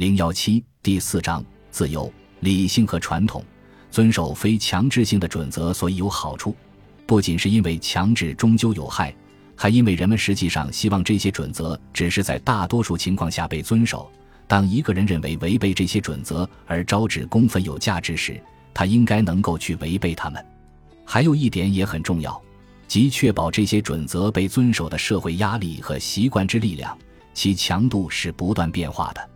零幺七第四章自由、理性和传统。遵守非强制性的准则，所以有好处，不仅是因为强制终究有害，还因为人们实际上希望这些准则只是在大多数情况下被遵守。当一个人认为违背这些准则而招致公愤有价值时，他应该能够去违背他们。还有一点也很重要，即确保这些准则被遵守的社会压力和习惯之力量，其强度是不断变化的。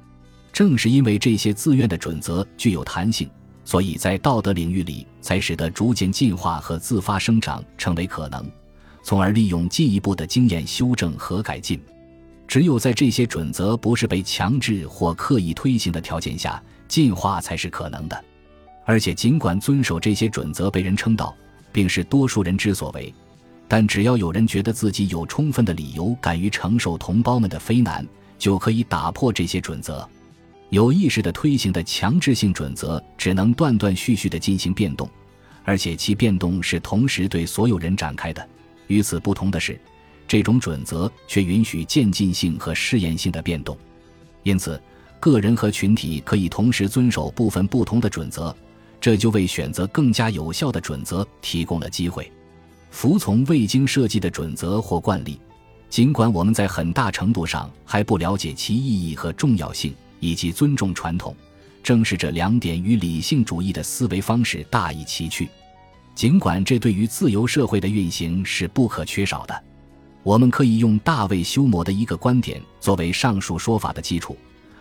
正是因为这些自愿的准则具有弹性，所以在道德领域里才使得逐渐进化和自发生长成为可能，从而利用进一步的经验修正和改进。只有在这些准则不是被强制或刻意推行的条件下，进化才是可能的。而且，尽管遵守这些准则被人称道，并是多数人之所为，但只要有人觉得自己有充分的理由，敢于承受同胞们的非难，就可以打破这些准则。有意识的推行的强制性准则只能断断续续的进行变动，而且其变动是同时对所有人展开的。与此不同的是，这种准则却允许渐进性和试验性的变动。因此，个人和群体可以同时遵守部分不同的准则，这就为选择更加有效的准则提供了机会。服从未经设计的准则或惯例，尽管我们在很大程度上还不了解其意义和重要性。以及尊重传统，正是这两点与理性主义的思维方式大异其趣。尽管这对于自由社会的运行是不可缺少的，我们可以用大卫休谟的一个观点作为上述说法的基础，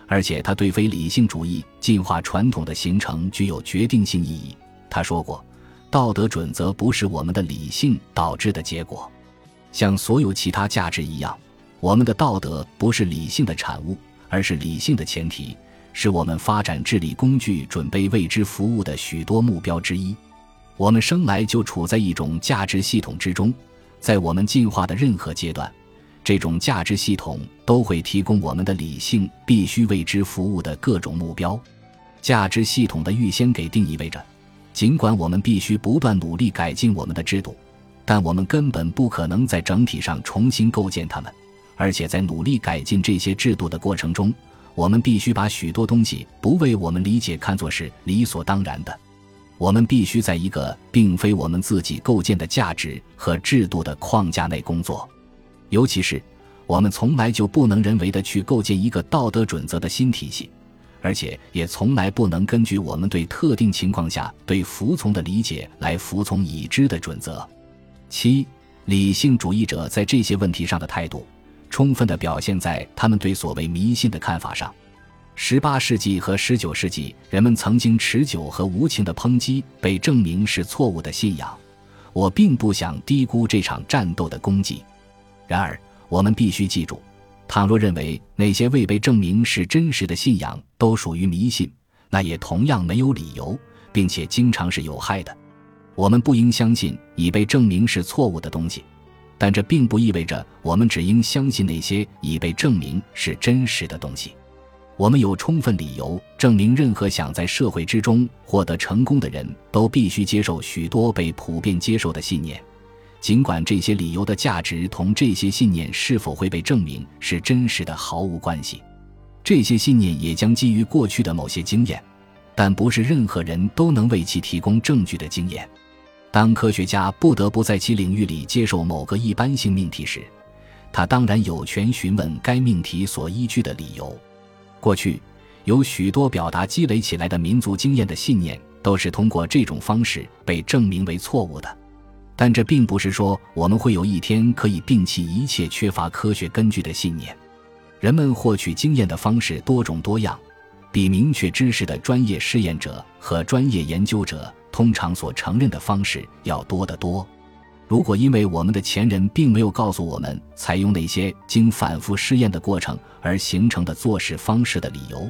而且他对非理性主义进化传统的形成具有决定性意义。他说过：“道德准则不是我们的理性导致的结果，像所有其他价值一样，我们的道德不是理性的产物。”而是理性的前提，是我们发展智力工具准备为之服务的许多目标之一。我们生来就处在一种价值系统之中，在我们进化的任何阶段，这种价值系统都会提供我们的理性必须为之服务的各种目标。价值系统的预先给定意味着，尽管我们必须不断努力改进我们的制度，但我们根本不可能在整体上重新构建它们。而且在努力改进这些制度的过程中，我们必须把许多东西不为我们理解看作是理所当然的。我们必须在一个并非我们自己构建的价值和制度的框架内工作，尤其是我们从来就不能人为的去构建一个道德准则的新体系，而且也从来不能根据我们对特定情况下对服从的理解来服从已知的准则。七，理性主义者在这些问题上的态度。充分地表现在他们对所谓迷信的看法上。十八世纪和十九世纪，人们曾经持久和无情的抨击被证明是错误的信仰。我并不想低估这场战斗的功绩。然而，我们必须记住，倘若认为那些未被证明是真实的信仰都属于迷信，那也同样没有理由，并且经常是有害的。我们不应相信已被证明是错误的东西。但这并不意味着我们只应相信那些已被证明是真实的东西。我们有充分理由证明，任何想在社会之中获得成功的人都必须接受许多被普遍接受的信念，尽管这些理由的价值同这些信念是否会被证明是真实的毫无关系。这些信念也将基于过去的某些经验，但不是任何人都能为其提供证据的经验。当科学家不得不在其领域里接受某个一般性命题时，他当然有权询问该命题所依据的理由。过去有许多表达积累起来的民族经验的信念都是通过这种方式被证明为错误的，但这并不是说我们会有一天可以摒弃一切缺乏科学根据的信念。人们获取经验的方式多种多样，比明确知识的专业试验者和专业研究者。通常所承认的方式要多得多。如果因为我们的前人并没有告诉我们采用那些经反复试验的过程而形成的做事方式的理由，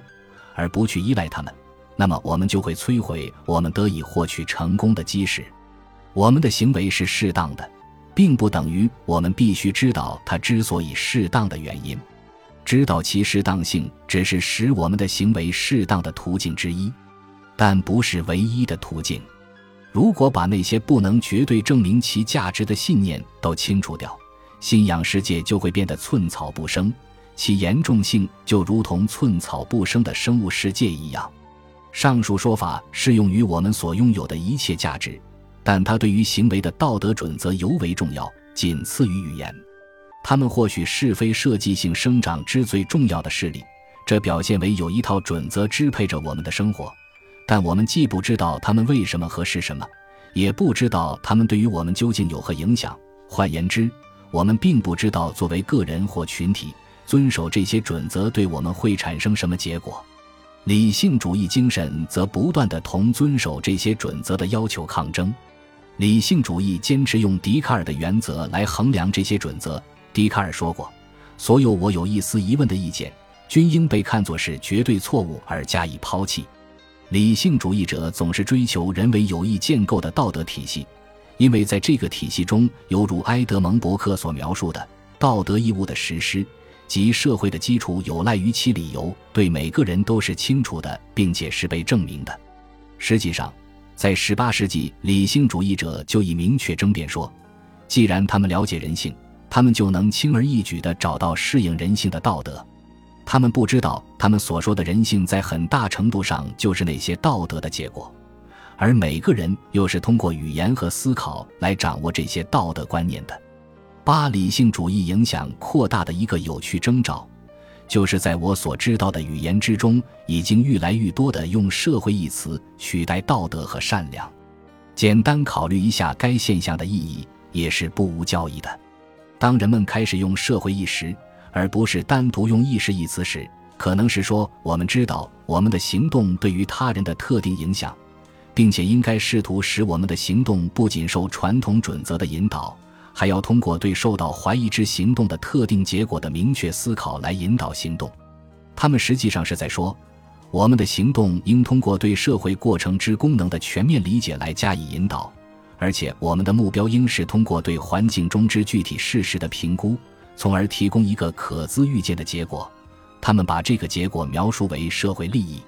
而不去依赖他们，那么我们就会摧毁我们得以获取成功的基石。我们的行为是适当的，并不等于我们必须知道它之所以适当的原因。知道其适当性只是使我们的行为适当的途径之一，但不是唯一的途径。如果把那些不能绝对证明其价值的信念都清除掉，信仰世界就会变得寸草不生，其严重性就如同寸草不生的生物世界一样。上述说法适用于我们所拥有的一切价值，但它对于行为的道德准则尤为重要，仅次于语言。它们或许是非设计性生长之最重要的势力，这表现为有一套准则支配着我们的生活，但我们既不知道他们为什么和是什么，也不知道他们对于我们究竟有何影响。换言之，我们并不知道作为个人或群体遵守这些准则对我们会产生什么结果。理性主义精神则不断地同遵守这些准则的要求抗争。理性主义坚持用笛卡尔的原则来衡量这些准则。笛卡尔说过：“所有我有一丝疑问的意见，均应被看作是绝对错误而加以抛弃。”理性主义者总是追求人为有意建构的道德体系，因为在这个体系中，犹如埃德蒙·伯克所描述的，道德义务的实施及社会的基础有赖于其理由，对每个人都是清楚的，并且是被证明的。实际上，在18世纪，理性主义者就已明确争辩说，既然他们了解人性。他们就能轻而易举地找到适应人性的道德。他们不知道，他们所说的人性在很大程度上就是那些道德的结果，而每个人又是通过语言和思考来掌握这些道德观念的。巴理性主义影响扩大的一个有趣征兆，就是在我所知道的语言之中，已经愈来愈多地用“社会”一词取代道德和善良。简单考虑一下该现象的意义，也是不无教义的。当人们开始用社会意识，而不是单独用意识一词时，可能是说我们知道我们的行动对于他人的特定影响，并且应该试图使我们的行动不仅受传统准则的引导，还要通过对受到怀疑之行动的特定结果的明确思考来引导行动。他们实际上是在说，我们的行动应通过对社会过程之功能的全面理解来加以引导。而且，我们的目标应是通过对环境中之具体事实的评估，从而提供一个可资预见的结果。他们把这个结果描述为社会利益。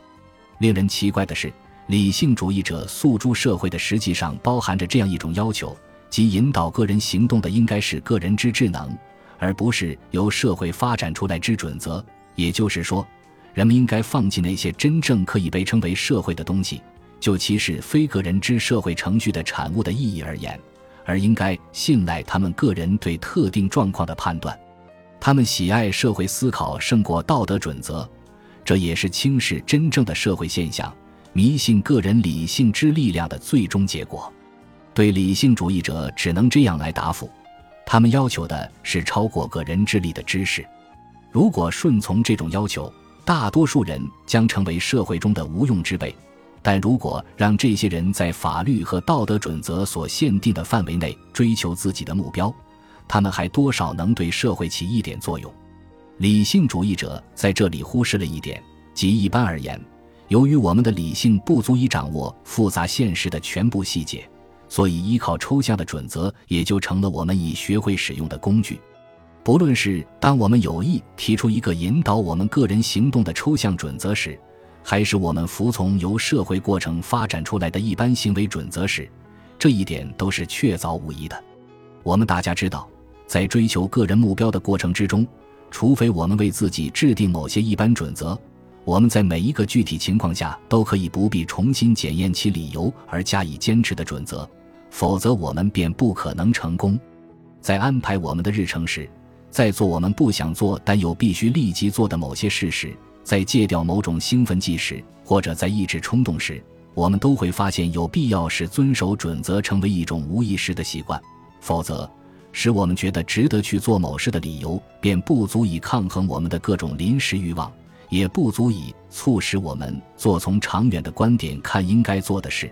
令人奇怪的是，理性主义者诉诸社会的实际上包含着这样一种要求：即引导个人行动的应该是个人之智能，而不是由社会发展出来之准则。也就是说，人们应该放弃那些真正可以被称为社会的东西。就其是非个人之社会程序的产物的意义而言，而应该信赖他们个人对特定状况的判断。他们喜爱社会思考胜过道德准则，这也是轻视真正的社会现象、迷信个人理性之力量的最终结果。对理性主义者，只能这样来答复：他们要求的是超过个人智力的知识。如果顺从这种要求，大多数人将成为社会中的无用之辈。但如果让这些人在法律和道德准则所限定的范围内追求自己的目标，他们还多少能对社会起一点作用？理性主义者在这里忽视了一点，即一般而言，由于我们的理性不足以掌握复杂现实的全部细节，所以依靠抽象的准则也就成了我们已学会使用的工具。不论是当我们有意提出一个引导我们个人行动的抽象准则时，还是我们服从由社会过程发展出来的一般行为准则时，这一点都是确凿无疑的。我们大家知道，在追求个人目标的过程之中，除非我们为自己制定某些一般准则，我们在每一个具体情况下都可以不必重新检验其理由而加以坚持的准则，否则我们便不可能成功。在安排我们的日程时，在做我们不想做但又必须立即做的某些事时。在戒掉某种兴奋剂时，或者在抑制冲动时，我们都会发现有必要使遵守准则成为一种无意识的习惯。否则，使我们觉得值得去做某事的理由便不足以抗衡我们的各种临时欲望，也不足以促使我们做从长远的观点看应该做的事。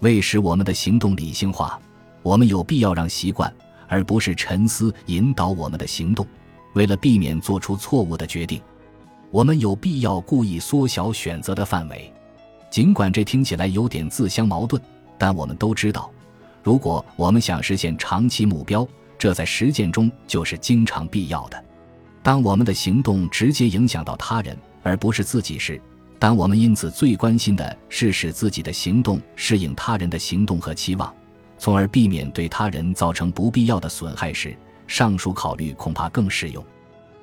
为使我们的行动理性化，我们有必要让习惯而不是沉思引导我们的行动。为了避免做出错误的决定。我们有必要故意缩小选择的范围，尽管这听起来有点自相矛盾，但我们都知道，如果我们想实现长期目标，这在实践中就是经常必要的。当我们的行动直接影响到他人而不是自己时，当我们因此最关心的是使自己的行动适应他人的行动和期望，从而避免对他人造成不必要的损害时，上述考虑恐怕更适用。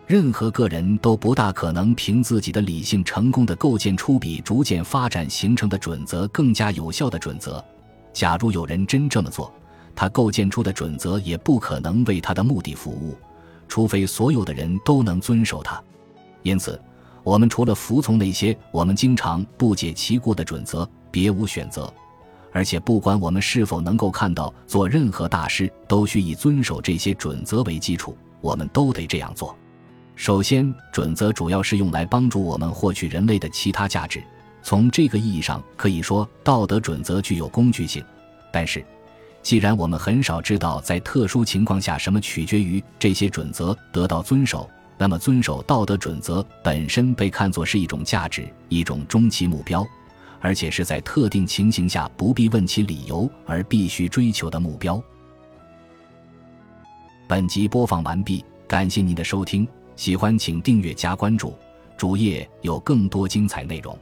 任何个人都不大可能凭自己的理性成功的构建出比逐渐发展形成的准则更加有效的准则。假如有人真这么做，他构建出的准则也不可能为他的目的服务，除非所有的人都能遵守它。因此，我们除了服从那些我们经常不解其故的准则，别无选择。而且，不管我们是否能够看到，做任何大事都需以遵守这些准则为基础，我们都得这样做。首先，准则主要是用来帮助我们获取人类的其他价值。从这个意义上，可以说道德准则具有工具性。但是，既然我们很少知道在特殊情况下什么取决于这些准则得到遵守，那么遵守道德准则本身被看作是一种价值，一种终极目标，而且是在特定情形下不必问其理由而必须追求的目标。本集播放完毕，感谢您的收听。喜欢请订阅加关注，主页有更多精彩内容。